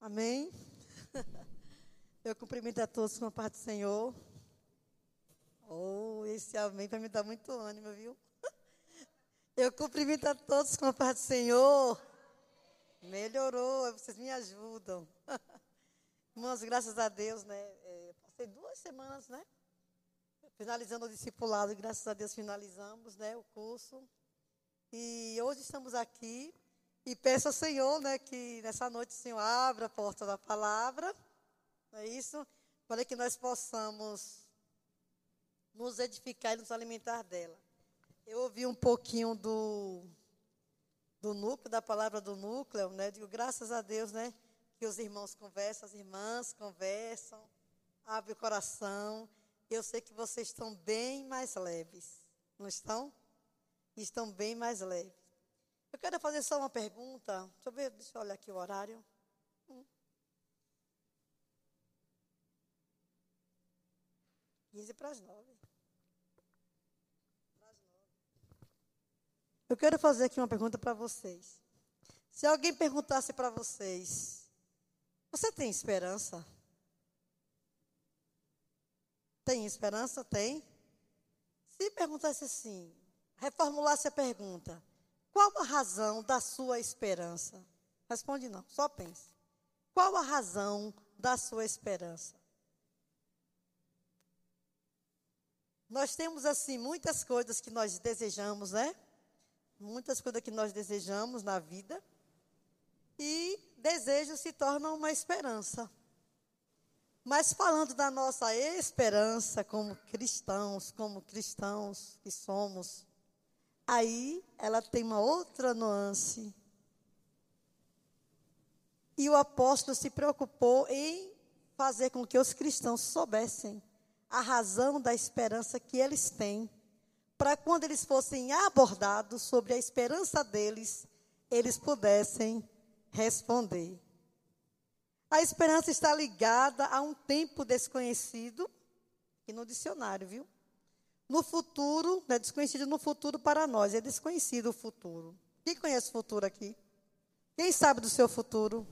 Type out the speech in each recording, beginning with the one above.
Amém? Eu cumprimento a todos com a paz do Senhor. Oh, esse amém vai me dar muito ânimo, viu? Eu cumprimento a todos com a paz do Senhor. Melhorou, vocês me ajudam. Irmãos, graças a Deus, né? É, passei duas semanas, né? Finalizando o discipulado, graças a Deus finalizamos, né? O curso. E hoje estamos aqui e peço ao Senhor, né, que nessa noite o Senhor abra a porta da palavra, não é isso? Para que nós possamos nos edificar e nos alimentar dela. Eu ouvi um pouquinho do, do núcleo, da palavra do núcleo, né? Digo, graças a Deus, né? Que os irmãos conversam, as irmãs conversam, abre o coração. Eu sei que vocês estão bem mais leves, não estão? Estão bem mais leves. Eu quero fazer só uma pergunta. Deixa eu ver, deixa eu olhar aqui o horário. Hum. 15 para as 9. Eu quero fazer aqui uma pergunta para vocês. Se alguém perguntasse para vocês, você tem esperança? Tem esperança? Tem? Se perguntasse assim, reformulasse a pergunta, qual a razão da sua esperança? Responde não, só pense. Qual a razão da sua esperança? Nós temos assim muitas coisas que nós desejamos, né? muitas coisas que nós desejamos na vida, e desejo se torna uma esperança. Mas falando da nossa esperança como cristãos, como cristãos que somos, aí ela tem uma outra nuance. E o apóstolo se preocupou em fazer com que os cristãos soubessem a razão da esperança que eles têm para quando eles fossem abordados sobre a esperança deles, eles pudessem responder. A esperança está ligada a um tempo desconhecido, e no dicionário, viu? No futuro, não é desconhecido no futuro para nós, é desconhecido o futuro. Quem conhece o futuro aqui? Quem sabe do seu futuro?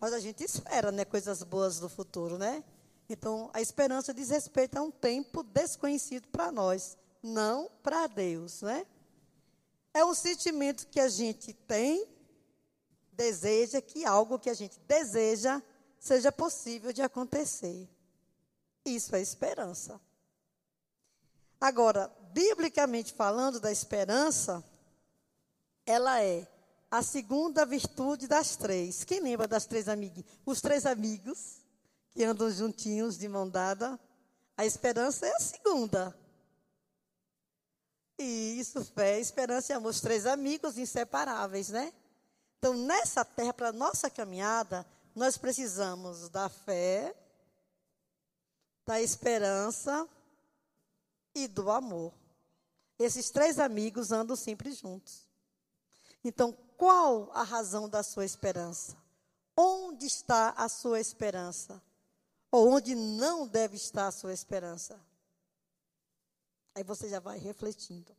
Mas a gente espera, né, coisas boas do futuro, né? Então, a esperança diz respeito a um tempo desconhecido para nós não para Deus, né? É um sentimento que a gente tem, deseja que algo que a gente deseja seja possível de acontecer. Isso é esperança. Agora, biblicamente falando da esperança, ela é a segunda virtude das três. Quem lembra das três amiguinhas? Os três amigos que andam juntinhos de mão dada. A esperança é a segunda. Isso, fé, esperança e amor, os três amigos inseparáveis, né? Então, nessa terra, para nossa caminhada, nós precisamos da fé, da esperança e do amor. Esses três amigos andam sempre juntos. Então, qual a razão da sua esperança? Onde está a sua esperança? Ou onde não deve estar a sua esperança? Aí você já vai refletindo.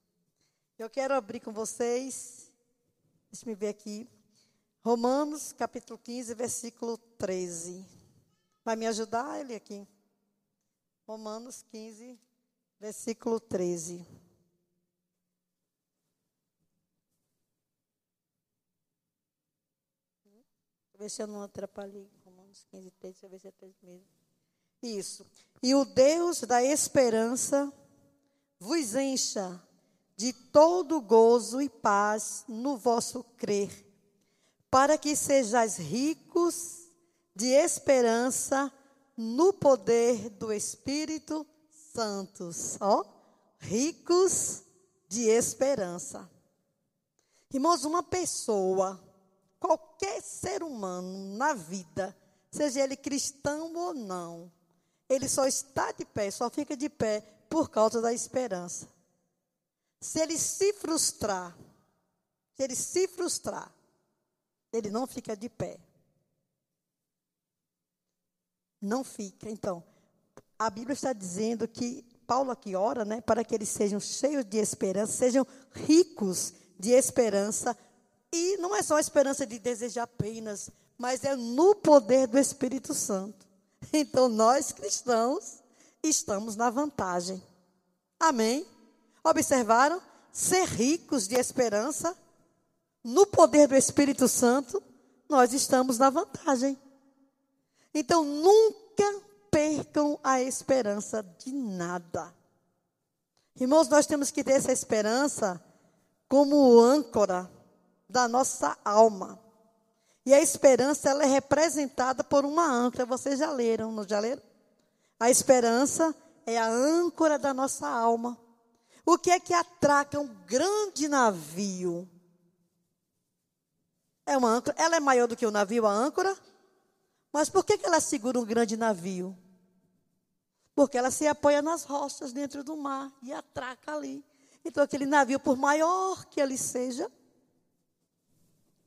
Eu quero abrir com vocês, deixa eu ver aqui, Romanos capítulo 15, versículo 13. Vai me ajudar ele aqui? Romanos 15, versículo 13. ver se eu não atrapalhei. Romanos 15, 13, deixa eu ver se é 13 mesmo. Isso. E o Deus da esperança vos encha de todo gozo e paz no vosso crer, para que sejais ricos de esperança no poder do Espírito Santo. Ó, ricos de esperança. Irmãos, uma pessoa, qualquer ser humano na vida, seja ele cristão ou não, ele só está de pé, só fica de pé por causa da esperança. Se ele se frustrar, se ele se frustrar, ele não fica de pé. Não fica. Então, a Bíblia está dizendo que Paulo aqui ora, né, para que eles sejam cheios de esperança, sejam ricos de esperança. E não é só a esperança de desejar apenas mas é no poder do Espírito Santo. Então, nós cristãos estamos na vantagem. Amém? Observaram? Ser ricos de esperança, no poder do Espírito Santo, nós estamos na vantagem. Então, nunca percam a esperança de nada. Irmãos, nós temos que ter essa esperança como âncora da nossa alma. E a esperança ela é representada por uma âncora. Vocês já leram, não já leram? A esperança é a âncora da nossa alma. O que é que atraca um grande navio? É uma âncora. Ela é maior do que o navio, a âncora? Mas por que, ela segura um grande navio? Porque ela se apoia nas rochas dentro do mar e atraca ali. Então, aquele navio, por maior que ele seja,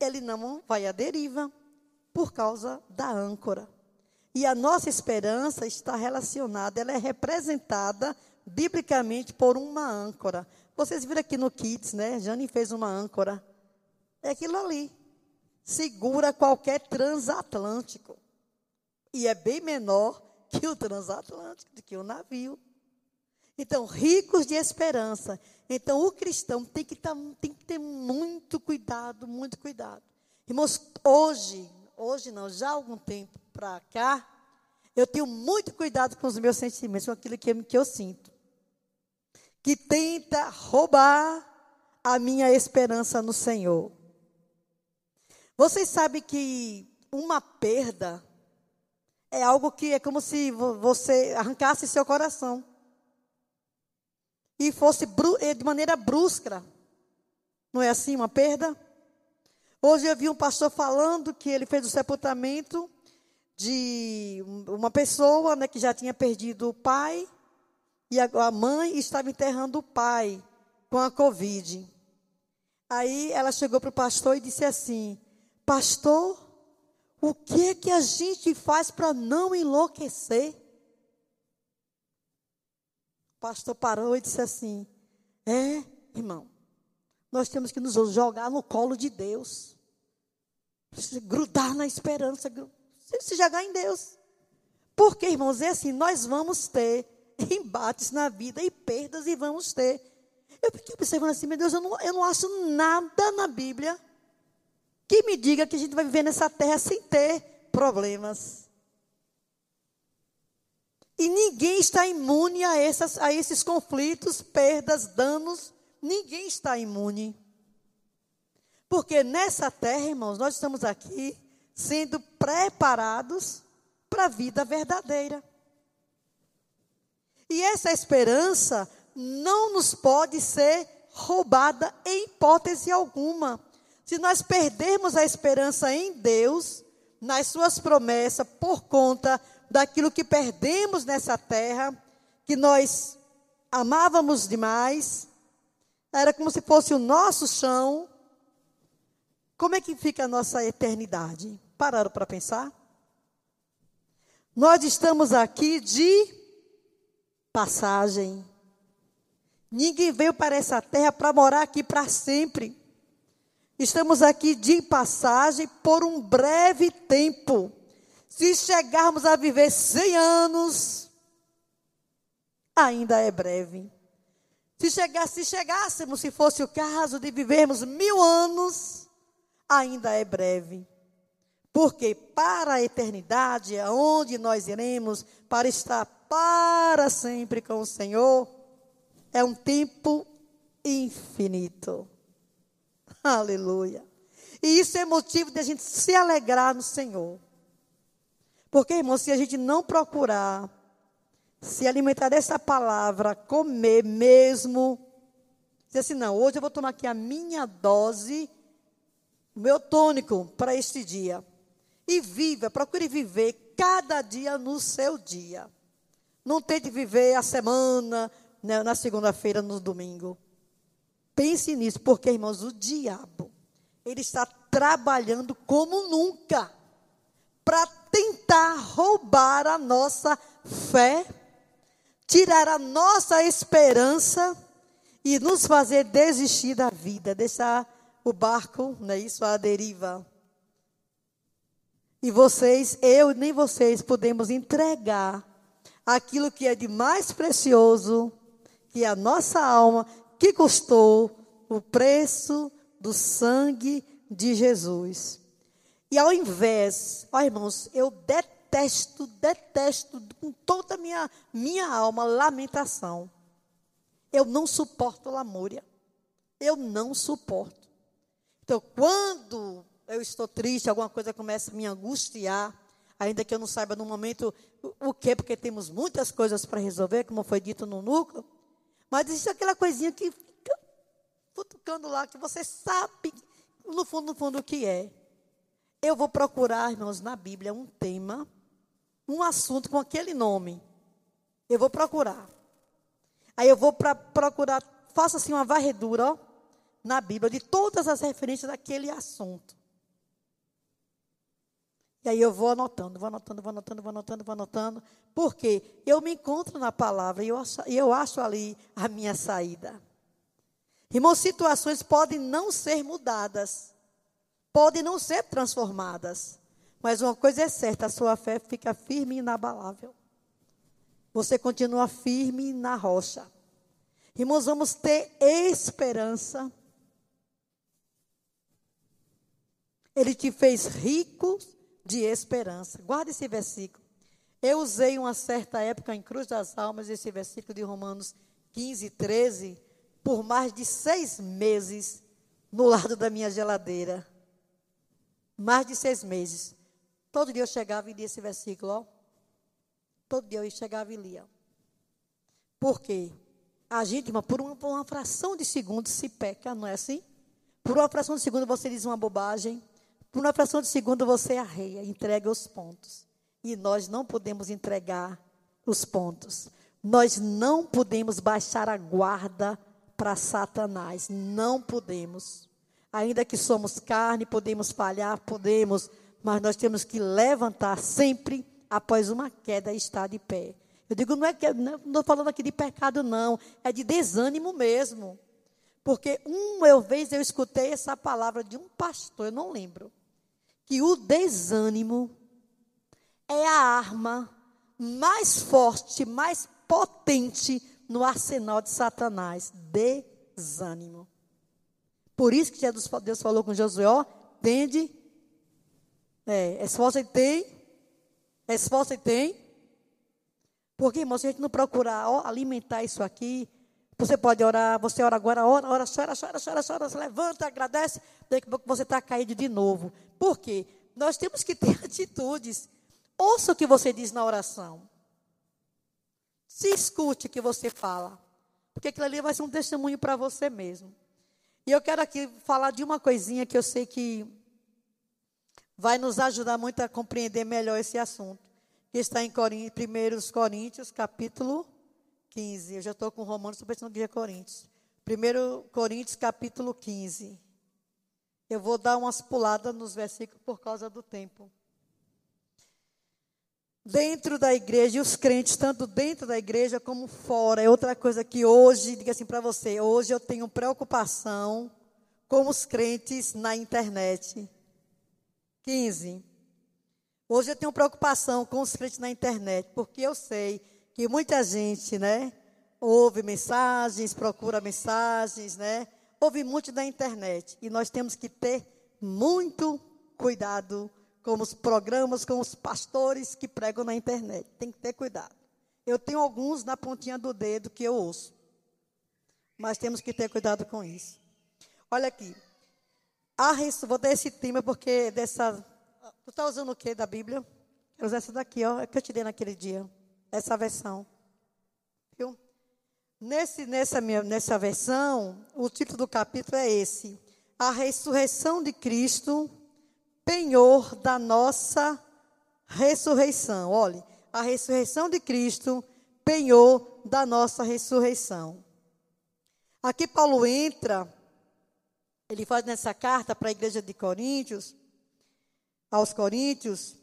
ele não vai à deriva por causa da âncora. E a nossa esperança está relacionada, ela é representada biblicamente por uma âncora. Vocês viram aqui no Kids, né? Jane fez uma âncora. É aquilo ali. Segura qualquer transatlântico. E é bem menor que o transatlântico, que o navio. Então, ricos de esperança. Então, o cristão tem que, tá, tem que ter muito cuidado, muito cuidado. Irmãos, hoje, hoje não, já há algum tempo para cá, eu tenho muito cuidado com os meus sentimentos, com aquilo que, que eu sinto. Que tenta roubar a minha esperança no Senhor. Vocês sabem que uma perda é algo que é como se você arrancasse seu coração e fosse eh, de maneira brusca. Não é assim uma perda? Hoje eu vi um pastor falando que ele fez o sepultamento de uma pessoa né, que já tinha perdido o pai e a mãe estava enterrando o pai com a Covid. Aí ela chegou para o pastor e disse assim: Pastor, o que é que a gente faz para não enlouquecer? pastor parou e disse assim: É, irmão, nós temos que nos jogar no colo de Deus, grudar na esperança, se jogar em Deus. Porque, irmãos, é assim: nós vamos ter embates na vida e perdas, e vamos ter. Eu fiquei observando assim, meu Deus, eu não, eu não acho nada na Bíblia que me diga que a gente vai viver nessa terra sem ter problemas. E ninguém está imune a, essas, a esses conflitos, perdas, danos. Ninguém está imune. Porque nessa terra, irmãos, nós estamos aqui sendo preparados para a vida verdadeira. E essa esperança não nos pode ser roubada em hipótese alguma. Se nós perdermos a esperança em Deus, nas suas promessas, por conta daquilo que perdemos nessa terra, que nós amávamos demais, era como se fosse o nosso chão. Como é que fica a nossa eternidade? Pararam para pensar? Nós estamos aqui de passagem. Ninguém veio para essa terra para morar aqui para sempre. Estamos aqui de passagem por um breve tempo. Se chegarmos a viver 100 anos, ainda é breve. Se, chegar, se chegássemos, se fosse o caso de vivermos mil anos, ainda é breve. Porque para a eternidade, aonde nós iremos, para estar para sempre com o Senhor, é um tempo infinito. Aleluia. E isso é motivo de a gente se alegrar no Senhor. Porque, irmão, se a gente não procurar se alimentar dessa palavra, comer mesmo, dizer assim, não, hoje eu vou tomar aqui a minha dose, o meu tônico para este dia. E viva, procure viver cada dia no seu dia. Não tente viver a semana, né, na segunda-feira, no domingo. Pense nisso, porque, irmãos, o diabo, ele está trabalhando como nunca para tentar roubar a nossa fé, tirar a nossa esperança e nos fazer desistir da vida, deixar o barco, não é isso, à deriva. E vocês, eu nem vocês, podemos entregar aquilo que é de mais precioso, que é a nossa alma, que custou o preço do sangue de Jesus. E ao invés, ó irmãos, eu detesto, detesto com toda a minha, minha alma lamentação. Eu não suporto lamúria. Eu não suporto. Então, quando eu estou triste, alguma coisa começa a me angustiar, ainda que eu não saiba no momento o que, porque temos muitas coisas para resolver, como foi dito no núcleo, mas existe aquela coisinha que fica futucando lá, que você sabe, no fundo, no fundo, o que é. Eu vou procurar, irmãos, na Bíblia um tema, um assunto com aquele nome. Eu vou procurar. Aí eu vou pra, procurar, faço assim uma varredura, ó, na Bíblia, de todas as referências daquele assunto. E aí eu vou anotando, vou anotando, vou anotando, vou anotando, vou anotando. Porque eu me encontro na palavra e eu acho, eu acho ali a minha saída. Irmãos, situações podem não ser mudadas, podem não ser transformadas. Mas uma coisa é certa, a sua fé fica firme e inabalável. Você continua firme na rocha. Irmãos, vamos ter esperança. Ele te fez ricos de esperança. Guarde esse versículo. Eu usei uma certa época em Cruz das Almas esse versículo de Romanos 15, 13, por mais de seis meses no lado da minha geladeira. Mais de seis meses. Todo dia eu chegava e lia esse versículo, ó. Todo dia eu chegava e lia. Por quê? A gente, irmã, por uma, por uma fração de segundo se peca, não é assim? Por uma fração de segundo você diz uma bobagem, por uma fração de segundo você arreia, entrega os pontos. E nós não podemos entregar os pontos. Nós não podemos baixar a guarda para Satanás. Não podemos. Ainda que somos carne, podemos falhar, podemos, mas nós temos que levantar sempre após uma queda e estar de pé. Eu digo, não é que não estou falando aqui de pecado, não, é de desânimo mesmo. Porque uma vez eu escutei essa palavra de um pastor, eu não lembro que o desânimo é a arma mais forte, mais potente no arsenal de Satanás. Desânimo. Por isso que Jesus, Deus falou com Josué, ó, tende, é, esforça e tem, esforça e tem. Porque, irmão, se a gente não procurar ó, alimentar isso aqui, você pode orar, você ora agora, ora, ora, chora, chora, chora, chora, se levanta, agradece, daqui a pouco você está caído de novo. Por quê? Nós temos que ter atitudes. Ouça o que você diz na oração. Se escute o que você fala. Porque aquilo ali vai ser um testemunho para você mesmo. E eu quero aqui falar de uma coisinha que eu sei que vai nos ajudar muito a compreender melhor esse assunto. Que está em 1 Coríntios, capítulo 15. Eu já estou com Romanos, estou pensando que é Coríntios. 1 Coríntios, capítulo 15. Eu vou dar umas puladas nos versículos por causa do tempo. Dentro da igreja, e os crentes, tanto dentro da igreja como fora, é outra coisa que hoje, diga assim para você, hoje eu tenho preocupação com os crentes na internet. 15. Hoje eu tenho preocupação com os crentes na internet, porque eu sei que muita gente, né, ouve mensagens, procura mensagens, né, ouve muito na internet. E nós temos que ter muito cuidado com os programas, com os pastores que pregam na internet. Tem que ter cuidado. Eu tenho alguns na pontinha do dedo que eu ouço. Mas temos que ter cuidado com isso. Olha aqui. A, vou dar esse tema porque dessa. Tu está usando o que da Bíblia? Quero usar essa daqui, ó, é que eu te dei naquele dia essa versão. Viu? Nesse, nessa, minha, nessa versão, o título do capítulo é esse: A ressurreição de Cristo, penhor da nossa ressurreição. Olhe, a ressurreição de Cristo, penhor da nossa ressurreição. Aqui Paulo entra, ele faz nessa carta para a igreja de Coríntios, aos Coríntios,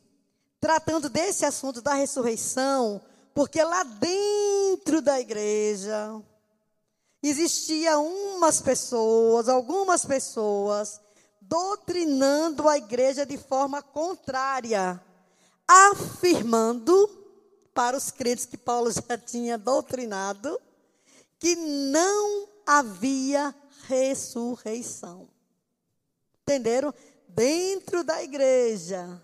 tratando desse assunto da ressurreição, porque lá dentro da igreja existia umas pessoas, algumas pessoas doutrinando a igreja de forma contrária, afirmando para os crentes que Paulo já tinha doutrinado que não havia ressurreição. Entenderam? Dentro da igreja,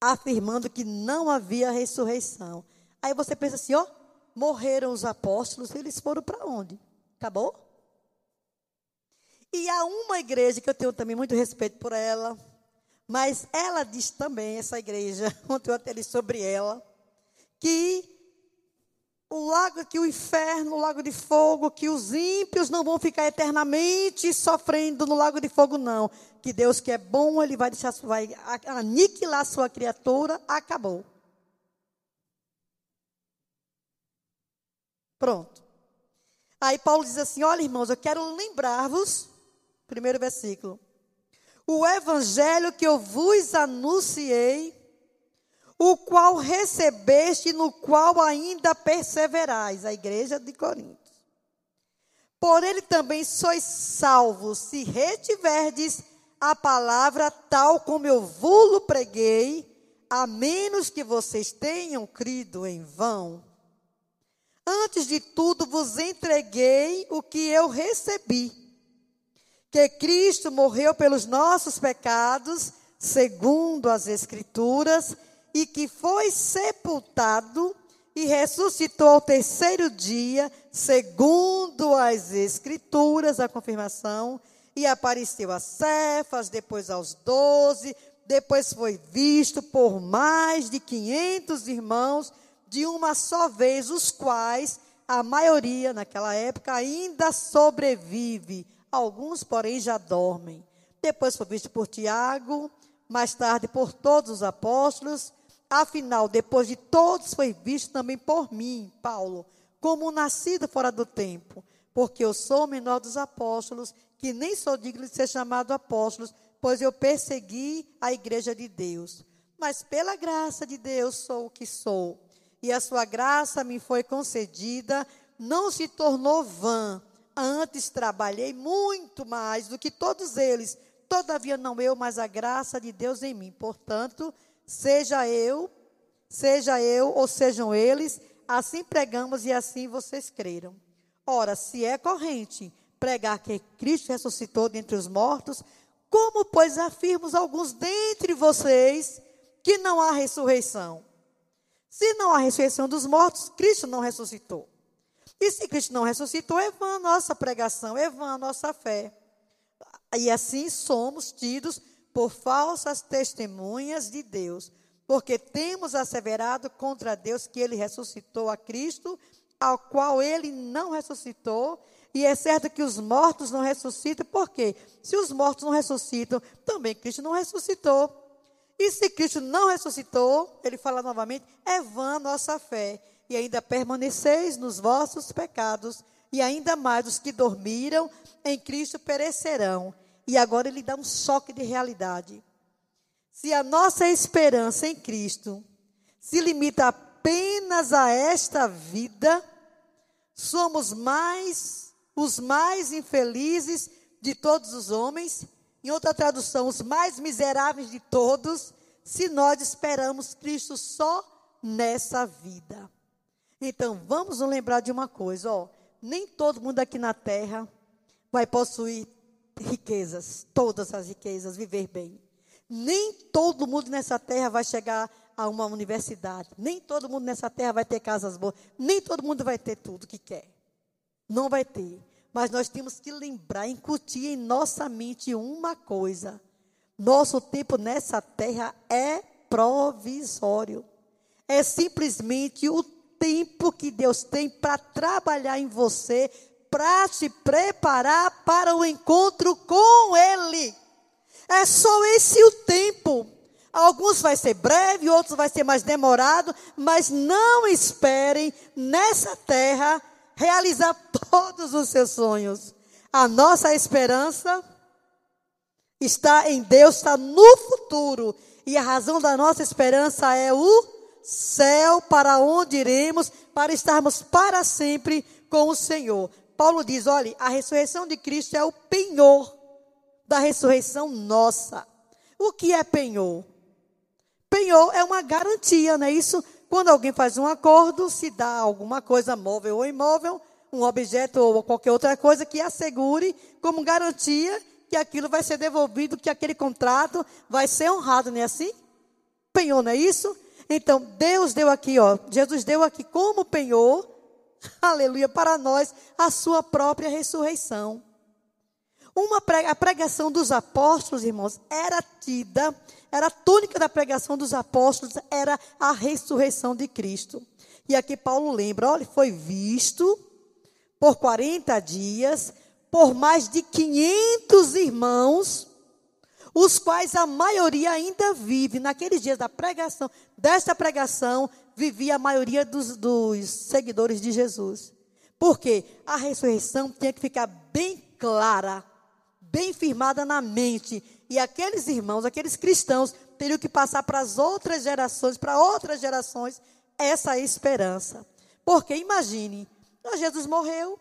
afirmando que não havia ressurreição. Aí você pensa assim, ó, morreram os apóstolos, eles foram para onde? Acabou? E há uma igreja que eu tenho também muito respeito por ela, mas ela diz também, essa igreja, ontem eu até li sobre ela, que o lago, que o inferno, o lago de fogo, que os ímpios não vão ficar eternamente sofrendo no lago de fogo, não. Que Deus que é bom, Ele vai deixar, vai aniquilar sua criatura, acabou. Pronto. Aí Paulo diz assim: olha, irmãos, eu quero lembrar-vos, primeiro versículo, o evangelho que eu vos anunciei, o qual recebeste, no qual ainda perseverais, a igreja de Corinto. Por ele também sois salvos, se retiverdes a palavra tal como eu vos preguei, a menos que vocês tenham crido em vão. Antes de tudo vos entreguei o que eu recebi: que Cristo morreu pelos nossos pecados, segundo as Escrituras, e que foi sepultado e ressuscitou ao terceiro dia, segundo as Escrituras, a confirmação, e apareceu a Cefas, depois aos doze, depois foi visto por mais de quinhentos irmãos de uma só vez, os quais a maioria naquela época ainda sobrevive, alguns, porém, já dormem. Depois foi visto por Tiago, mais tarde por todos os apóstolos, afinal, depois de todos, foi visto também por mim, Paulo, como nascido fora do tempo, porque eu sou o menor dos apóstolos, que nem sou digno de ser chamado apóstolos, pois eu persegui a igreja de Deus. Mas pela graça de Deus sou o que sou e a sua graça me foi concedida, não se tornou vã. Antes trabalhei muito mais do que todos eles, todavia não eu, mas a graça de Deus em mim. Portanto, seja eu, seja eu ou sejam eles, assim pregamos e assim vocês creram. Ora, se é corrente pregar que Cristo ressuscitou dentre os mortos, como, pois, afirmos alguns dentre vocês que não há ressurreição? Se não há ressurreição dos mortos, Cristo não ressuscitou. E se Cristo não ressuscitou, é vã a nossa pregação, é vã a nossa fé. E assim somos tidos por falsas testemunhas de Deus, porque temos asseverado contra Deus que ele ressuscitou a Cristo, ao qual ele não ressuscitou, e é certo que os mortos não ressuscitam, por quê? Se os mortos não ressuscitam, também Cristo não ressuscitou. E se Cristo não ressuscitou, ele fala novamente, é vã nossa fé. E ainda permaneceis nos vossos pecados, e ainda mais os que dormiram em Cristo perecerão. E agora ele dá um choque de realidade. Se a nossa esperança em Cristo se limita apenas a esta vida, somos mais os mais infelizes de todos os homens em outra tradução, os mais miseráveis de todos, se nós esperamos Cristo só nessa vida. Então, vamos nos lembrar de uma coisa, ó, nem todo mundo aqui na terra vai possuir riquezas, todas as riquezas, viver bem. Nem todo mundo nessa terra vai chegar a uma universidade. Nem todo mundo nessa terra vai ter casas boas. Nem todo mundo vai ter tudo que quer. Não vai ter. Mas nós temos que lembrar, incutir em nossa mente uma coisa: nosso tempo nessa terra é provisório. É simplesmente o tempo que Deus tem para trabalhar em você, para te preparar para o encontro com Ele. É só esse o tempo. Alguns vai ser breve, outros vai ser mais demorado, mas não esperem nessa terra realizar todos os seus sonhos. A nossa esperança está em Deus, está no futuro. E a razão da nossa esperança é o céu para onde iremos, para estarmos para sempre com o Senhor. Paulo diz: olha, a ressurreição de Cristo é o penhor da ressurreição nossa. O que é penhor? Penhor é uma garantia, não é isso? Quando alguém faz um acordo, se dá alguma coisa móvel ou imóvel, um objeto ou qualquer outra coisa que assegure como garantia que aquilo vai ser devolvido, que aquele contrato vai ser honrado, não é assim? Penhor, não é isso? Então, Deus deu aqui, ó, Jesus deu aqui como penhor, aleluia, para nós, a sua própria ressurreição. Uma prega, a pregação dos apóstolos, irmãos, era tida, era a túnica da pregação dos apóstolos, era a ressurreição de Cristo. E aqui Paulo lembra, olha, foi visto por 40 dias, por mais de 500 irmãos, os quais a maioria ainda vive. Naqueles dias da pregação, desta pregação, vivia a maioria dos, dos seguidores de Jesus. Porque a ressurreição tinha que ficar bem clara, bem firmada na mente. E aqueles irmãos, aqueles cristãos, teriam que passar para as outras gerações, para outras gerações, essa esperança. Porque imagine, Jesus morreu,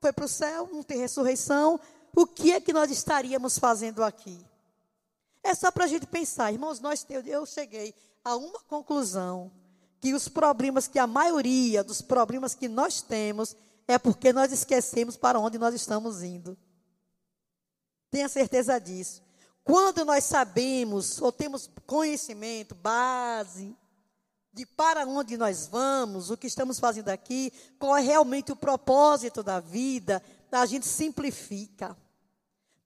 foi para o céu, não tem ressurreição. O que é que nós estaríamos fazendo aqui? É só para a gente pensar, irmãos, nós, eu, eu cheguei a uma conclusão que os problemas, que a maioria dos problemas que nós temos é porque nós esquecemos para onde nós estamos indo. Tenha certeza disso. Quando nós sabemos ou temos conhecimento, base, de para onde nós vamos, o que estamos fazendo aqui, qual é realmente o propósito da vida, a gente simplifica.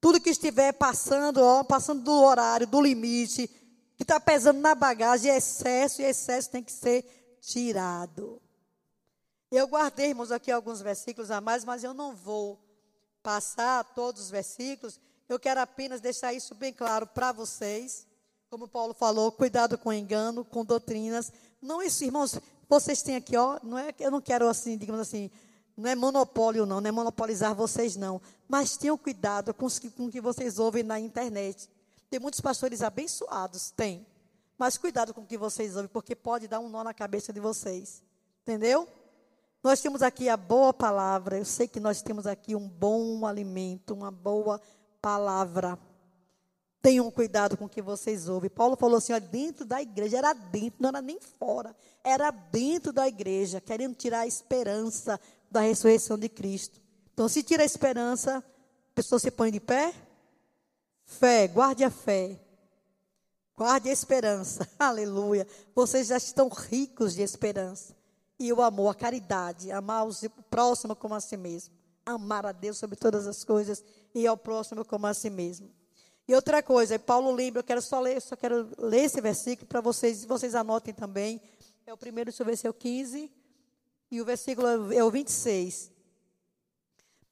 Tudo que estiver passando, ó, passando do horário, do limite, que está pesando na bagagem, é excesso, e excesso tem que ser tirado. Eu guardei, irmãos, aqui alguns versículos a mais, mas eu não vou passar todos os versículos. Eu quero apenas deixar isso bem claro para vocês. Como Paulo falou, cuidado com engano, com doutrinas não, isso, irmãos, vocês têm aqui, ó, não é, eu não quero assim, digamos assim, não é monopólio não, não é monopolizar vocês não, mas tenham cuidado com, com o que vocês ouvem na internet. Tem muitos pastores abençoados, tem, mas cuidado com o que vocês ouvem, porque pode dar um nó na cabeça de vocês, entendeu? Nós temos aqui a boa palavra, eu sei que nós temos aqui um bom alimento, uma boa palavra. Tenham cuidado com o que vocês ouvem. Paulo falou assim: ó, dentro da igreja, era dentro, não era nem fora, era dentro da igreja, querendo tirar a esperança da ressurreição de Cristo. Então, se tira a esperança, a pessoa se põe de pé. Fé, guarde a fé. Guarde a esperança. Aleluia. Vocês já estão ricos de esperança. E o amor, a caridade, amar o próximo como a si mesmo. Amar a Deus sobre todas as coisas e ao próximo como a si mesmo. E outra coisa, Paulo lembra, eu quero só ler, só quero ler esse versículo para vocês, vocês anotem também. É o primeiro, deixa eu ver se é o 15, e o versículo é o 26.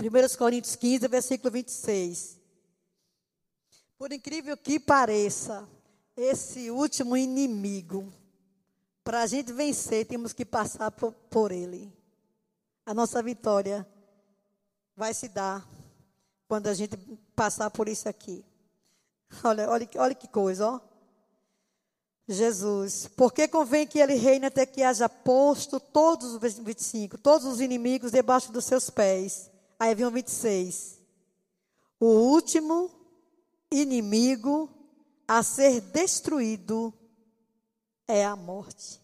1 Coríntios 15, versículo 26. Por incrível que pareça, esse último inimigo, para a gente vencer, temos que passar por, por ele. A nossa vitória vai se dar quando a gente passar por isso aqui. Olha, olha, olha que coisa, ó. Jesus, porque convém que ele reine até que haja posto todos os 25, todos os inimigos debaixo dos seus pés. Aí vem o 26. O último inimigo a ser destruído é a morte.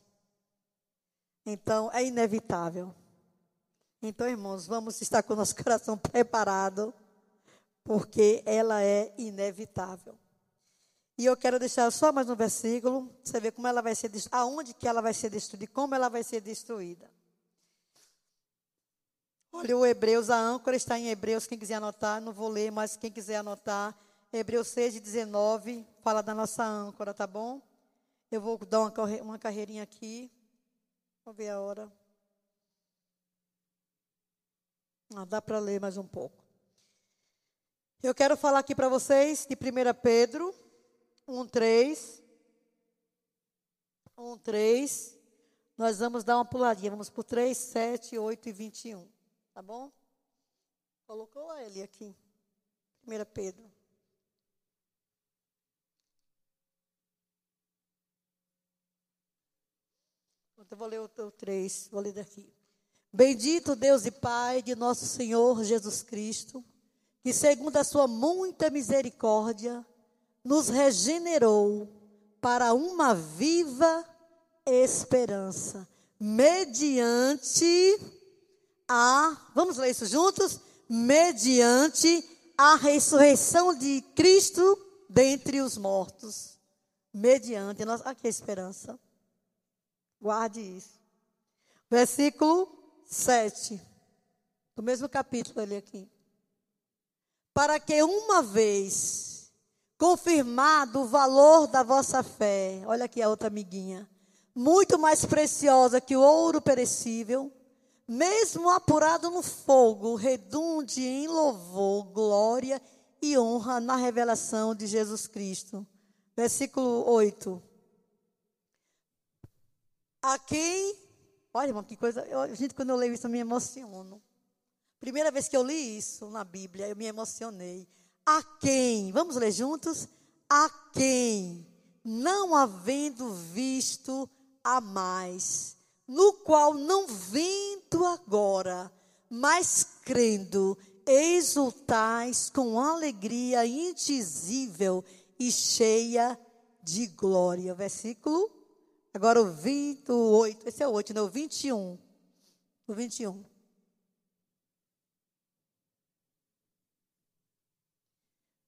Então, é inevitável. Então, irmãos, vamos estar com o nosso coração preparado porque ela é inevitável. E eu quero deixar só mais um versículo, você ver como ela vai ser destruída, aonde que ela vai ser destruída, como ela vai ser destruída. Olha, o Hebreus, a âncora está em Hebreus, quem quiser anotar, não vou ler, mas quem quiser anotar, Hebreus 6, 19, fala da nossa âncora, tá bom? Eu vou dar uma, uma carreirinha aqui, vou ver a hora. Ah, dá para ler mais um pouco. Eu quero falar aqui para vocês de 1 Pedro 1, 3. 1, 3. Nós vamos dar uma puladinha. Vamos por 3, 7, 8 e 21. Tá bom? Colocou ele aqui. 1 Pedro. Eu vou ler o 3, vou ler daqui. Bendito Deus e Pai de nosso Senhor Jesus Cristo que, segundo a sua muita misericórdia, nos regenerou para uma viva esperança, mediante a, vamos ler isso juntos? Mediante a ressurreição de Cristo dentre os mortos. Mediante, nossa, aqui a esperança. Guarde isso. Versículo 7, do mesmo capítulo ali aqui. Para que uma vez confirmado o valor da vossa fé, olha aqui a outra amiguinha, muito mais preciosa que o ouro perecível, mesmo apurado no fogo, redunde em louvor, glória e honra na revelação de Jesus Cristo. Versículo 8. A quem, olha, irmão, que coisa, eu, gente, quando eu leio isso eu me emociono. Primeira vez que eu li isso na Bíblia, eu me emocionei. A quem, vamos ler juntos? A quem, não havendo visto a mais, no qual não vendo agora, mas crendo, exultais com alegria indizível e cheia de glória. Versículo, agora o 28, esse é o 8, não, o 21. O 21.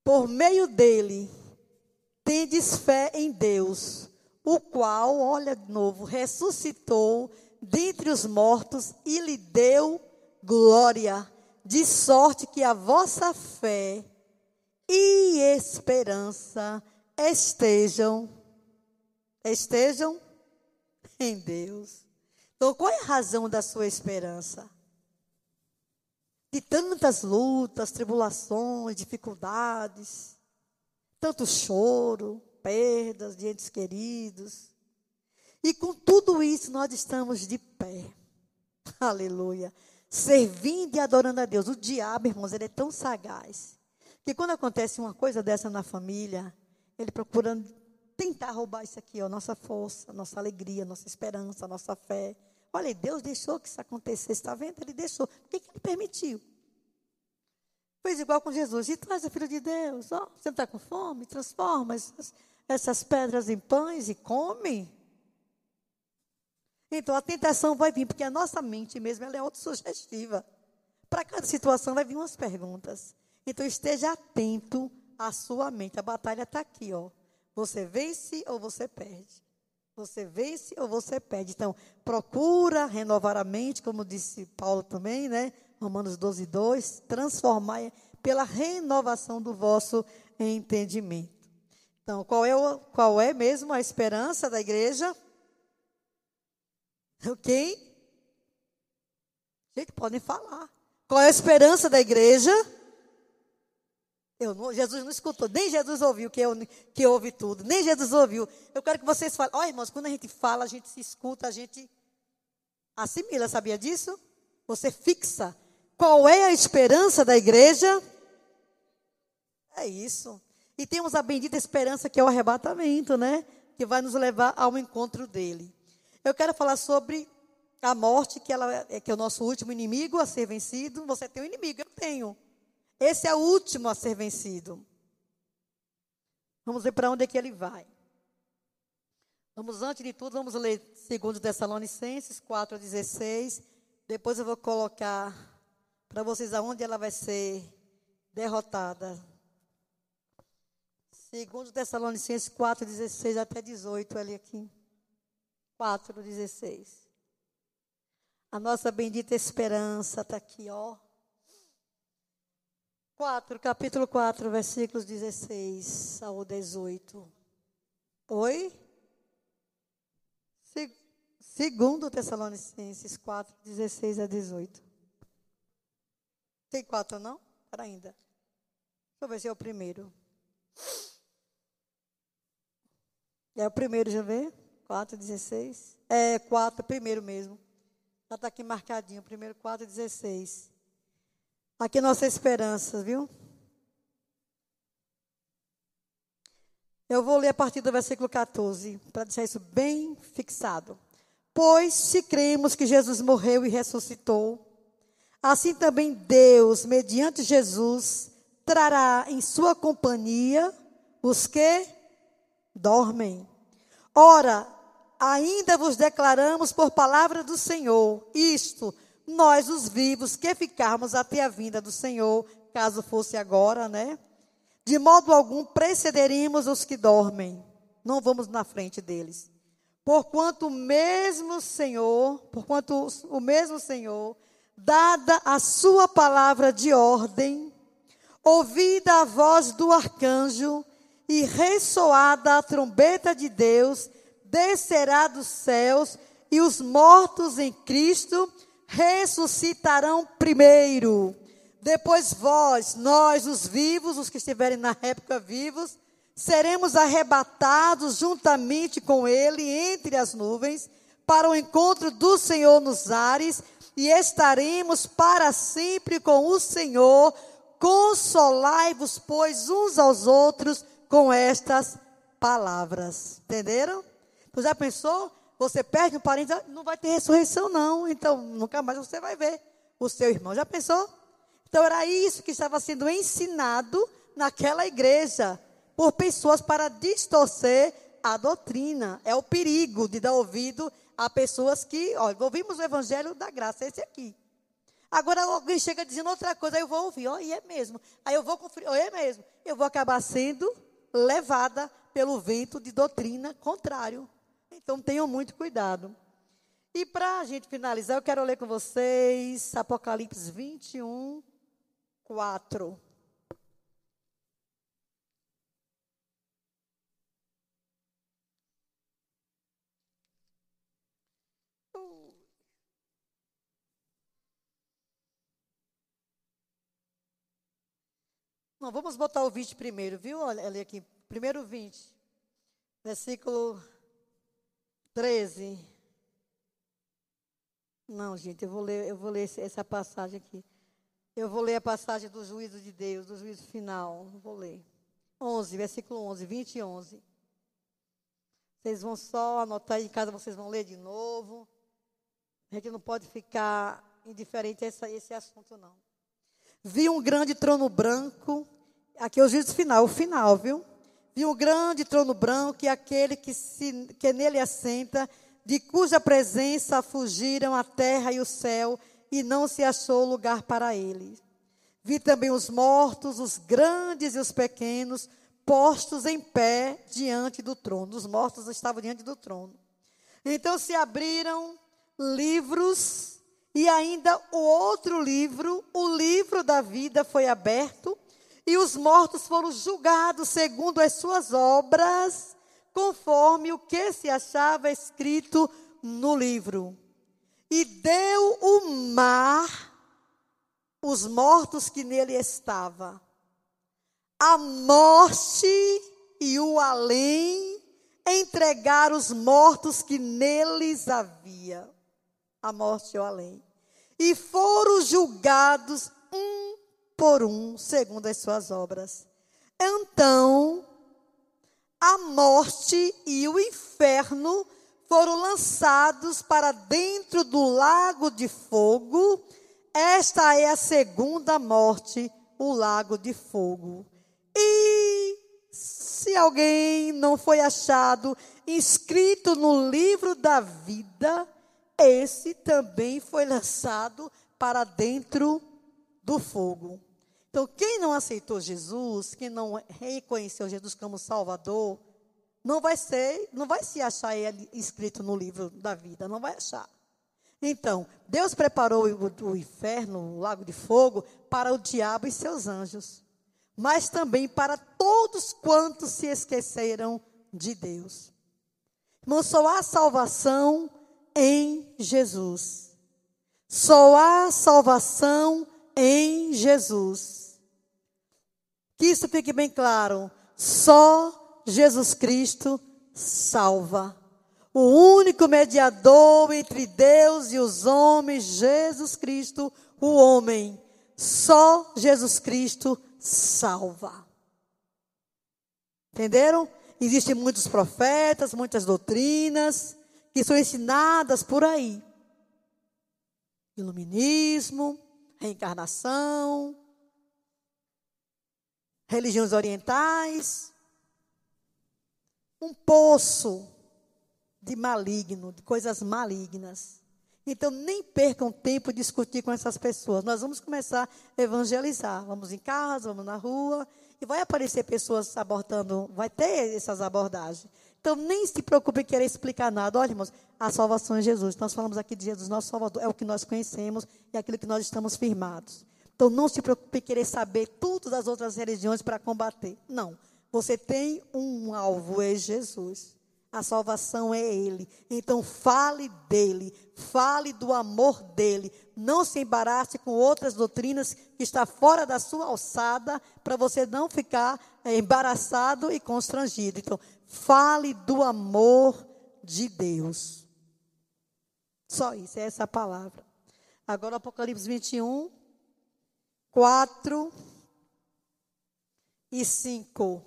Por meio dele, tendes fé em Deus o qual, olha de novo, ressuscitou dentre os mortos e lhe deu glória, de sorte que a vossa fé e esperança estejam estejam em Deus. Então, qual é a razão da sua esperança? De tantas lutas, tribulações, dificuldades, tanto choro, perdas de entes queridos. E com tudo isso nós estamos de pé. Aleluia. Servindo e adorando a Deus. O diabo, irmãos, ele é tão sagaz. Que quando acontece uma coisa dessa na família, ele procura tentar roubar isso aqui, ó, nossa força, nossa alegria, nossa esperança, nossa fé. Olha, Deus deixou que isso acontecesse, está vendo? Ele deixou. Por que, que ele permitiu? Fez igual com Jesus. E traz a filha de Deus. Ó, você não está com fome? Transforma essas, essas pedras em pães e come. Então a tentação vai vir, porque a nossa mente mesmo ela é autossugestiva. Para cada situação vai vir umas perguntas. Então esteja atento à sua mente. A batalha está aqui, ó. Você vence ou você perde. Você vence ou você perde. Então, procura renovar a mente, como disse Paulo também, né? Romanos 12, 2. Transformar pela renovação do vosso entendimento. Então, qual é, o, qual é mesmo a esperança da igreja? Quem? Gente, podem falar. Qual é a esperança da igreja? Eu não, Jesus não escutou, nem Jesus ouviu que, eu, que ouve tudo, nem Jesus ouviu. Eu quero que vocês falem. Olha, irmãos, quando a gente fala, a gente se escuta, a gente assimila, sabia disso? Você fixa. Qual é a esperança da igreja? É isso. E temos a bendita esperança que é o arrebatamento, né? Que vai nos levar ao encontro dele. Eu quero falar sobre a morte, que, ela, é, que é o nosso último inimigo a ser vencido. Você tem um inimigo, eu tenho. Esse é o último a ser vencido. Vamos ver para onde é que ele vai. Vamos, antes de tudo, vamos ler 2 Tessalonicenses 4,16. Depois eu vou colocar para vocês aonde ela vai ser derrotada. Segundo Tessalonicenses 4, 16 até 18, ali aqui. 4, 16. A nossa bendita esperança está aqui, ó. 4, capítulo 4, versículos 16 ao 18. Oi? segundo Tessalonicenses 4, 16 a 18. Tem quatro, não? Para ainda. Deixa eu ver se é o primeiro. É o primeiro, já vê? 4, 16. É, 4, primeiro mesmo. Já está aqui marcadinho, primeiro 4, 16. Aqui nossa esperança, viu? Eu vou ler a partir do versículo 14, para deixar isso bem fixado. Pois se cremos que Jesus morreu e ressuscitou, assim também Deus, mediante Jesus, trará em sua companhia os que dormem. Ora, ainda vos declaramos por palavra do Senhor, isto, nós os vivos que ficarmos até a vinda do Senhor, caso fosse agora, né? De modo algum precederemos os que dormem. Não vamos na frente deles. Porquanto o mesmo Senhor, porquanto o mesmo Senhor, dada a sua palavra de ordem, ouvida a voz do arcanjo e ressoada a trombeta de Deus, descerá dos céus e os mortos em Cristo ressuscitarão primeiro. Depois vós, nós, os vivos, os que estiverem na época vivos, seremos arrebatados juntamente com Ele entre as nuvens para o encontro do Senhor nos ares e estaremos para sempre com o Senhor. Consolai-vos, pois, uns aos outros com estas palavras. Entenderam? Tu já pensou? Você perde um parente, não vai ter ressurreição, não. Então, nunca mais você vai ver o seu irmão. Já pensou? Então, era isso que estava sendo ensinado naquela igreja por pessoas para distorcer a doutrina. É o perigo de dar ouvido a pessoas que, olha, ouvimos o evangelho da graça, esse aqui. Agora alguém chega dizendo outra coisa, aí eu vou ouvir, ó, e é mesmo. Aí eu vou conferir, ó, é mesmo. Eu vou acabar sendo levada pelo vento de doutrina contrário. Então tenham muito cuidado. E para a gente finalizar, eu quero ler com vocês Apocalipse 21, 4. Não, vamos botar o 20 primeiro, viu? Olha ali aqui. Primeiro 20. Versículo 13. Não, gente, eu vou ler, eu vou ler essa passagem aqui. Eu vou ler a passagem do juízo de Deus, do juízo final. Vou ler. 11, versículo 11, 20 e 11. Vocês vão só anotar aí em casa, vocês vão ler de novo. A gente não pode ficar indiferente a esse, esse assunto, não. Vi um grande trono branco Aqui é o juízo final, o final, viu? Vi um grande trono branco e aquele que, se, que nele assenta, de cuja presença fugiram a terra e o céu, e não se achou lugar para ele. Vi também os mortos, os grandes e os pequenos, postos em pé diante do trono. Os mortos estavam diante do trono. Então se abriram livros, e ainda o outro livro, o livro da vida, foi aberto e os mortos foram julgados segundo as suas obras, conforme o que se achava escrito no livro. E deu o mar os mortos que nele estava. A morte e o além entregaram os mortos que neles havia. A morte e o além. E foram julgados por um, segundo as suas obras. Então, a morte e o inferno foram lançados para dentro do lago de fogo. Esta é a segunda morte, o lago de fogo. E se alguém não foi achado inscrito no livro da vida, esse também foi lançado para dentro do fogo. Então, quem não aceitou Jesus, quem não reconheceu Jesus como Salvador, não vai ser, não vai se achar ele escrito no livro da vida, não vai achar. Então, Deus preparou o, o inferno, o lago de fogo, para o diabo e seus anjos, mas também para todos quantos se esqueceram de Deus. Irmão, só há salvação em Jesus. Só há salvação em Jesus. Que isso fique bem claro. Só Jesus Cristo salva. O único mediador entre Deus e os homens, Jesus Cristo, o homem. Só Jesus Cristo salva. Entenderam? Existem muitos profetas, muitas doutrinas que são ensinadas por aí. Iluminismo, reencarnação. Religiões orientais, um poço de maligno, de coisas malignas. Então, nem percam tempo de discutir com essas pessoas. Nós vamos começar a evangelizar. Vamos em casa, vamos na rua, e vai aparecer pessoas abordando, vai ter essas abordagens. Então, nem se preocupe em querer explicar nada. Olha, irmãos, a salvação é Jesus. Nós falamos aqui de Jesus, nosso Salvador. É o que nós conhecemos e é aquilo que nós estamos firmados. Então, não se preocupe em querer saber tudo das outras religiões para combater. Não. Você tem um alvo, é Jesus. A salvação é Ele. Então fale dele, fale do amor dele. Não se embarace com outras doutrinas que está fora da sua alçada, para você não ficar é, embaraçado e constrangido. Então, fale do amor de Deus. Só isso, é essa palavra. Agora, Apocalipse 21, 4 e 5.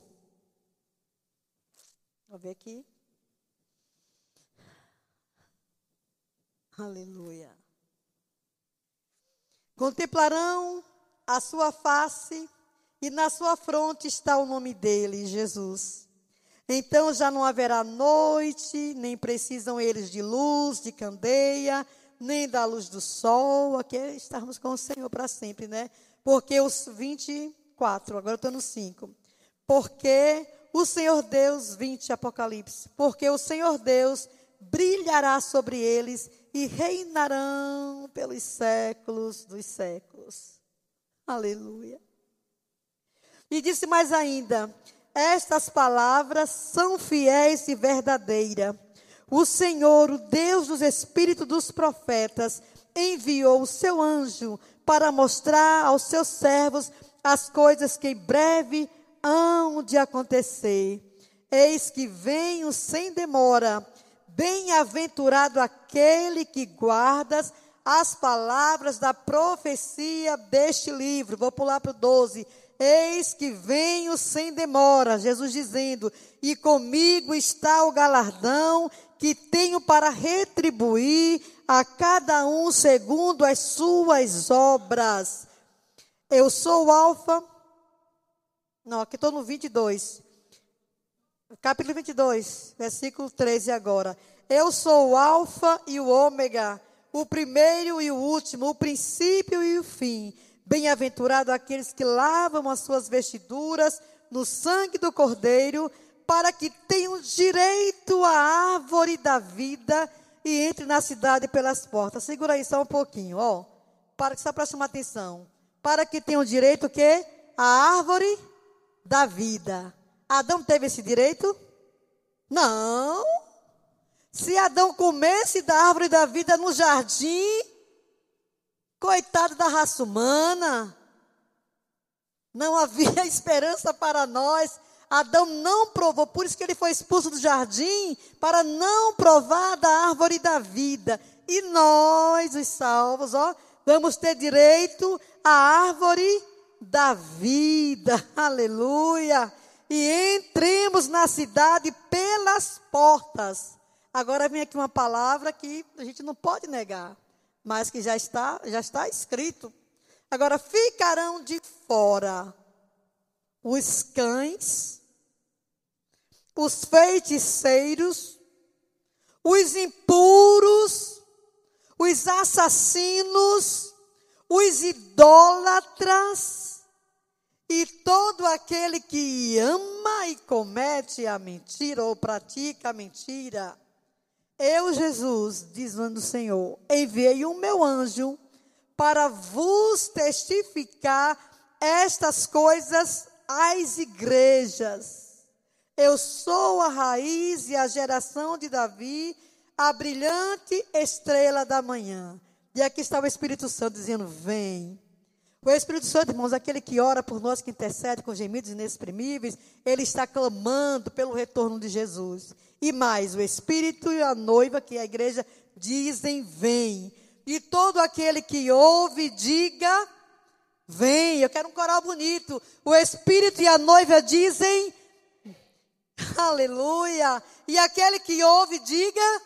Vou ver aqui. Aleluia. Contemplarão a sua face e na sua fronte está o nome dele, Jesus. Então já não haverá noite, nem precisam eles de luz, de candeia, nem da luz do sol. Aqui é estarmos com o Senhor para sempre, né? Porque os 24, agora eu estou no 5. Porque o Senhor Deus, 20 Apocalipse, porque o Senhor Deus brilhará sobre eles e reinarão pelos séculos dos séculos. Aleluia. E disse mais ainda: Estas palavras são fiéis e verdadeiras. O Senhor, o Deus dos espíritos dos profetas, enviou o seu anjo para mostrar aos seus servos as coisas que em breve hão de acontecer. Eis que venho sem demora. Bem-aventurado aquele que guarda as palavras da profecia deste livro. Vou pular para o 12. Eis que venho sem demora, Jesus dizendo, e comigo está o galardão que tenho para retribuir a cada um segundo as suas obras. Eu sou o Alfa. Não, aqui estou no 22 capítulo 22, versículo 13 agora. Eu sou o Alfa e o Ômega, o primeiro e o último, o princípio e o fim. Bem-aventurado aqueles que lavam as suas vestiduras no sangue do Cordeiro, para que tenham direito à árvore da vida e entre na cidade pelas portas. Segura aí só um pouquinho, ó. Para que só para chamar atenção. Para que tenham direito o quê? A árvore da vida. Adão teve esse direito? Não. Se Adão comesse da árvore da vida no jardim, coitado da raça humana, não havia esperança para nós. Adão não provou, por isso que ele foi expulso do jardim, para não provar da árvore da vida. E nós, os salvos, ó, vamos ter direito à árvore da vida. Aleluia e entremos na cidade pelas portas. Agora vem aqui uma palavra que a gente não pode negar, mas que já está, já está escrito. Agora ficarão de fora os cães, os feiticeiros, os impuros, os assassinos, os idólatras, e todo aquele que ama e comete a mentira ou pratica a mentira, eu, Jesus, diz o Senhor, enviei o meu anjo para vos testificar estas coisas às igrejas. Eu sou a raiz e a geração de Davi, a brilhante estrela da manhã. E aqui está o Espírito Santo dizendo: Vem. O Espírito Santo, irmãos, aquele que ora por nós, que intercede com gemidos inexprimíveis, ele está clamando pelo retorno de Jesus. E mais, o Espírito e a noiva, que é a igreja, dizem: Vem. E todo aquele que ouve, diga: Vem. Eu quero um coral bonito. O Espírito e a noiva dizem: Aleluia. E aquele que ouve, diga: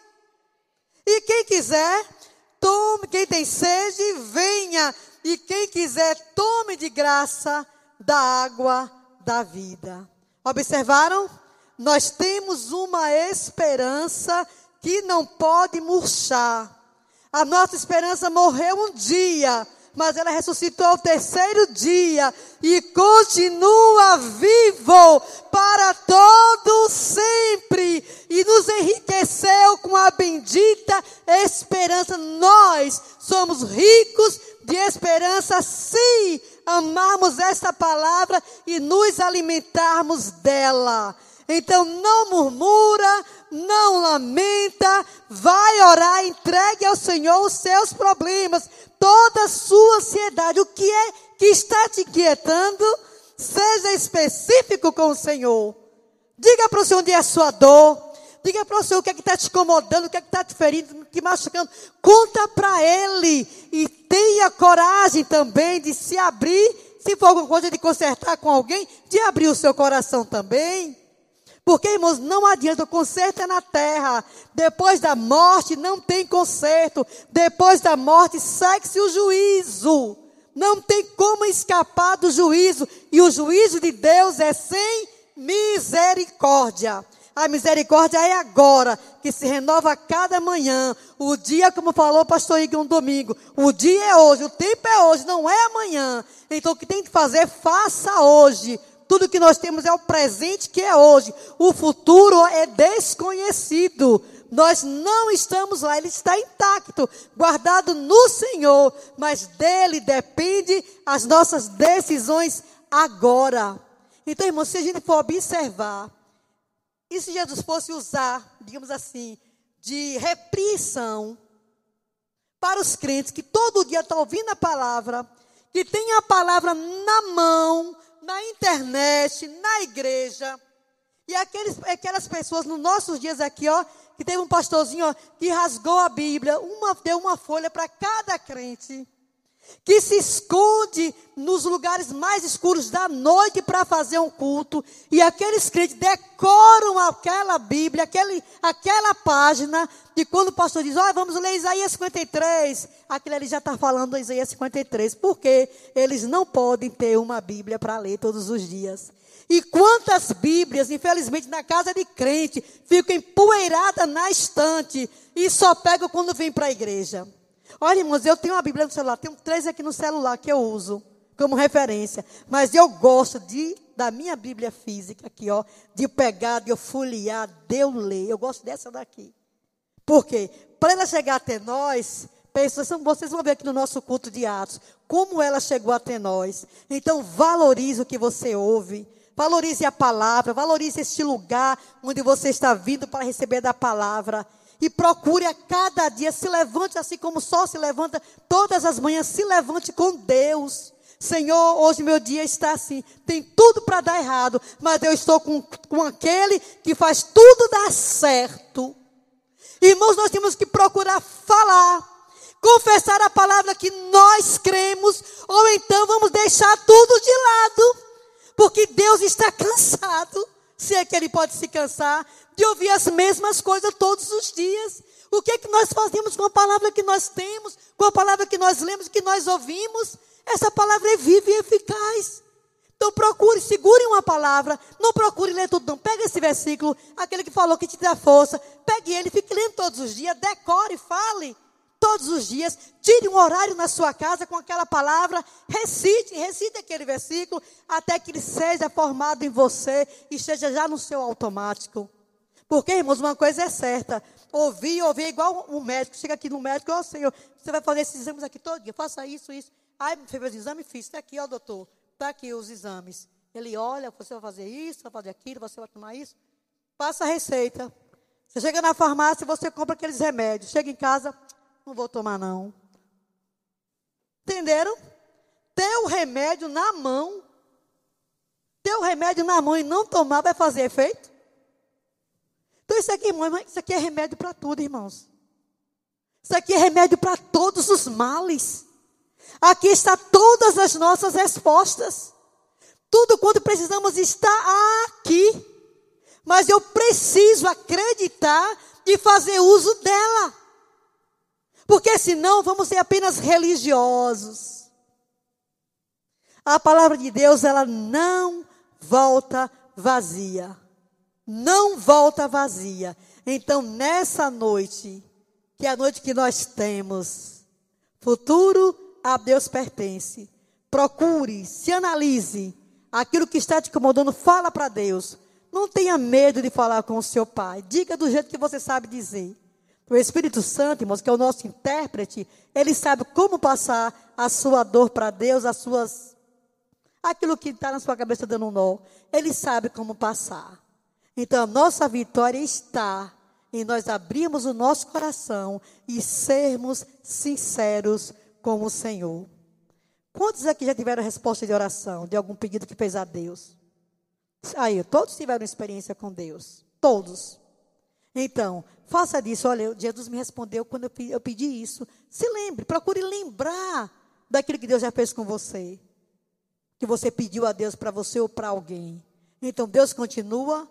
E quem quiser, tome, quem tem sede, venha. E quem quiser, tome de graça da água da vida. Observaram? Nós temos uma esperança que não pode murchar. A nossa esperança morreu um dia, mas ela ressuscitou ao terceiro dia e continua vivo para todo sempre e nos enriqueceu com a bendita esperança. Nós somos ricos de esperança se amarmos esta palavra e nos alimentarmos dela. Então não murmura, não lamenta, vai orar, entregue ao Senhor os seus problemas, toda a sua ansiedade. O que é que está te inquietando? Seja específico com o Senhor. Diga para o Senhor onde é a sua dor. Diga para o Senhor o que é que está te incomodando, o que é que está te ferindo, te machucando. Conta para Ele. E tenha coragem também de se abrir. Se for alguma coisa de consertar com alguém, de abrir o seu coração também. Porque, irmãos, não adianta, o conserto é na terra. Depois da morte não tem conserto. Depois da morte segue-se o juízo. Não tem como escapar do juízo. E o juízo de Deus é sem misericórdia. A misericórdia é agora, que se renova a cada manhã. O dia, como falou o pastor Igor um domingo, o dia é hoje, o tempo é hoje, não é amanhã. Então o que tem que fazer, faça hoje. Tudo que nós temos é o presente que é hoje. O futuro é desconhecido. Nós não estamos lá, ele está intacto, guardado no Senhor, mas dele depende as nossas decisões agora. Então, irmãos, se a gente for observar, e se Jesus fosse usar, digamos assim, de repressão para os crentes que todo dia estão ouvindo a palavra, que tem a palavra na mão, na internet, na igreja. E aqueles, aquelas pessoas nos nossos dias aqui, ó, que teve um pastorzinho ó, que rasgou a Bíblia, uma, deu uma folha para cada crente que se esconde nos lugares mais escuros da noite para fazer um culto, e aqueles crentes decoram aquela Bíblia, aquele, aquela página, e quando o pastor diz, olha, vamos ler Isaías 53, aquele ali já está falando Isaías 53, porque eles não podem ter uma Bíblia para ler todos os dias. E quantas Bíblias, infelizmente, na casa de crente, ficam empoeiradas na estante e só pegam quando vem para a igreja. Olha, irmãos, eu tenho uma Bíblia no celular, tenho três aqui no celular que eu uso como referência. Mas eu gosto de da minha Bíblia física aqui, ó, de pegar, de eu folhear, de eu ler. Eu gosto dessa daqui. Por quê? Para ela chegar até nós, pessoas, vocês vão ver aqui no nosso culto de Atos, como ela chegou até nós. Então, valorize o que você ouve. Valorize a palavra, valorize este lugar onde você está vindo para receber da palavra e procure a cada dia, se levante assim como o sol se levanta todas as manhãs, se levante com Deus. Senhor, hoje meu dia está assim, tem tudo para dar errado, mas eu estou com, com aquele que faz tudo dar certo. Irmãos, nós temos que procurar falar, confessar a palavra que nós cremos, ou então vamos deixar tudo de lado, porque Deus está cansado, se é que Ele pode se cansar, de ouvir as mesmas coisas todos os dias. O que é que nós fazemos com a palavra que nós temos, com a palavra que nós lemos, que nós ouvimos? Essa palavra é viva e eficaz. Então procure, segure uma palavra, não procure ler tudo não. Pega esse versículo, aquele que falou que te dá força, pegue ele, fique lendo todos os dias, decore, fale todos os dias, tire um horário na sua casa com aquela palavra, recite, recite aquele versículo, até que ele seja formado em você e esteja já no seu automático. Porque, irmãos, uma coisa é certa. Ouvir, ouvir é igual um médico. Chega aqui no médico, ó oh, Senhor, você vai fazer esses exames aqui todo dia, faça isso, isso. Aí, fez os exames, fiz. Está aqui, ó, doutor. Está aqui os exames. Ele olha, você vai fazer isso, vai fazer aquilo, você vai tomar isso. Passa a receita. Você chega na farmácia, você compra aqueles remédios. Chega em casa, não vou tomar não. Entenderam? Ter o remédio na mão. Ter o remédio na mão e não tomar vai fazer efeito? Então isso aqui, irmão, isso aqui é remédio para tudo, irmãos. Isso aqui é remédio para todos os males. Aqui está todas as nossas respostas. Tudo quanto precisamos está aqui. Mas eu preciso acreditar e fazer uso dela. Porque senão vamos ser apenas religiosos. A palavra de Deus, ela não volta vazia. Não volta vazia. Então, nessa noite, que é a noite que nós temos, futuro a Deus pertence. Procure, se analise. Aquilo que está te incomodando, fala para Deus. Não tenha medo de falar com o seu pai. Diga do jeito que você sabe dizer. O Espírito Santo, irmãos, que é o nosso intérprete, ele sabe como passar a sua dor para Deus, as suas. aquilo que está na sua cabeça dando um nó. Ele sabe como passar. Então, a nossa vitória está em nós abrirmos o nosso coração e sermos sinceros com o Senhor. Quantos aqui já tiveram resposta de oração, de algum pedido que fez a Deus? Aí, todos tiveram experiência com Deus. Todos. Então, faça disso. Olha, Jesus me respondeu quando eu pedi isso. Se lembre, procure lembrar daquilo que Deus já fez com você. Que você pediu a Deus para você ou para alguém. Então, Deus continua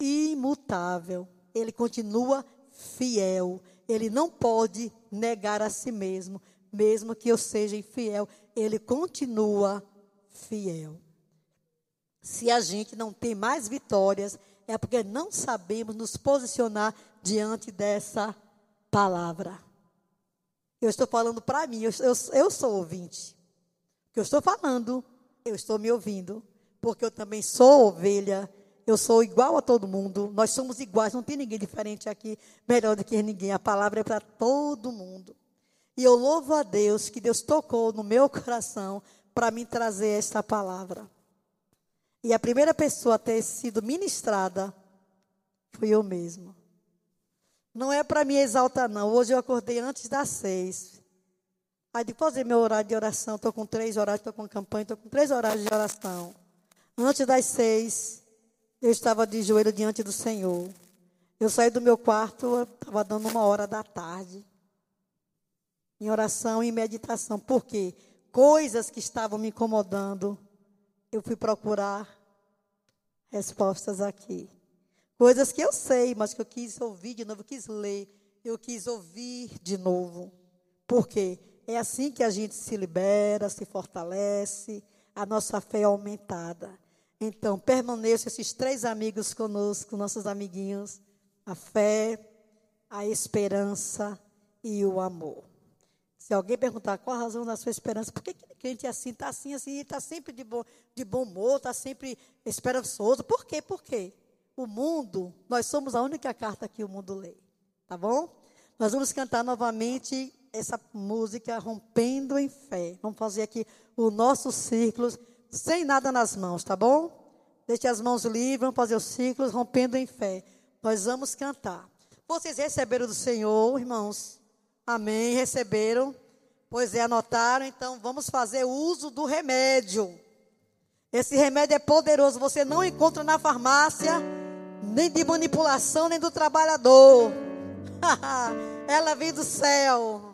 imutável. Ele continua fiel. Ele não pode negar a si mesmo. Mesmo que eu seja infiel, ele continua fiel. Se a gente não tem mais vitórias, é porque não sabemos nos posicionar diante dessa palavra. Eu estou falando para mim, eu, eu, eu sou ouvinte. O que eu estou falando, eu estou me ouvindo, porque eu também sou ovelha, eu sou igual a todo mundo, nós somos iguais, não tem ninguém diferente aqui, melhor do que ninguém. A palavra é para todo mundo. E eu louvo a Deus que Deus tocou no meu coração para me trazer esta palavra. E a primeira pessoa a ter sido ministrada fui eu mesmo. Não é para me exaltar, não. Hoje eu acordei antes das seis. Aí de meu horário de oração, estou com três horários, estou com campanha, estou com três horários de oração. Antes das seis, eu estava de joelho diante do Senhor. Eu saí do meu quarto, estava dando uma hora da tarde. Em oração e meditação. Por quê? Coisas que estavam me incomodando eu fui procurar respostas aqui. Coisas que eu sei, mas que eu quis ouvir de novo, eu quis ler, eu quis ouvir de novo. Por quê? É assim que a gente se libera, se fortalece, a nossa fé é aumentada. Então, permaneçam esses três amigos conosco, nossos amiguinhos: a fé, a esperança e o amor. Se alguém perguntar qual a razão da sua esperança, por que aquele crente é assim, está assim, assim, está sempre de bom, de bom humor, está sempre esperançoso? Por quê? Por quê? O mundo, nós somos a única carta que o mundo lê. Tá bom? Nós vamos cantar novamente essa música Rompendo em Fé. Vamos fazer aqui o nosso círculo sem nada nas mãos, tá bom? Deixe as mãos livres, vamos fazer os círculos Rompendo em Fé. Nós vamos cantar. Vocês receberam do Senhor, irmãos? Amém. Receberam? Pois é, anotaram. Então vamos fazer uso do remédio. Esse remédio é poderoso. Você não encontra na farmácia, nem de manipulação, nem do trabalhador. Ela vem do céu.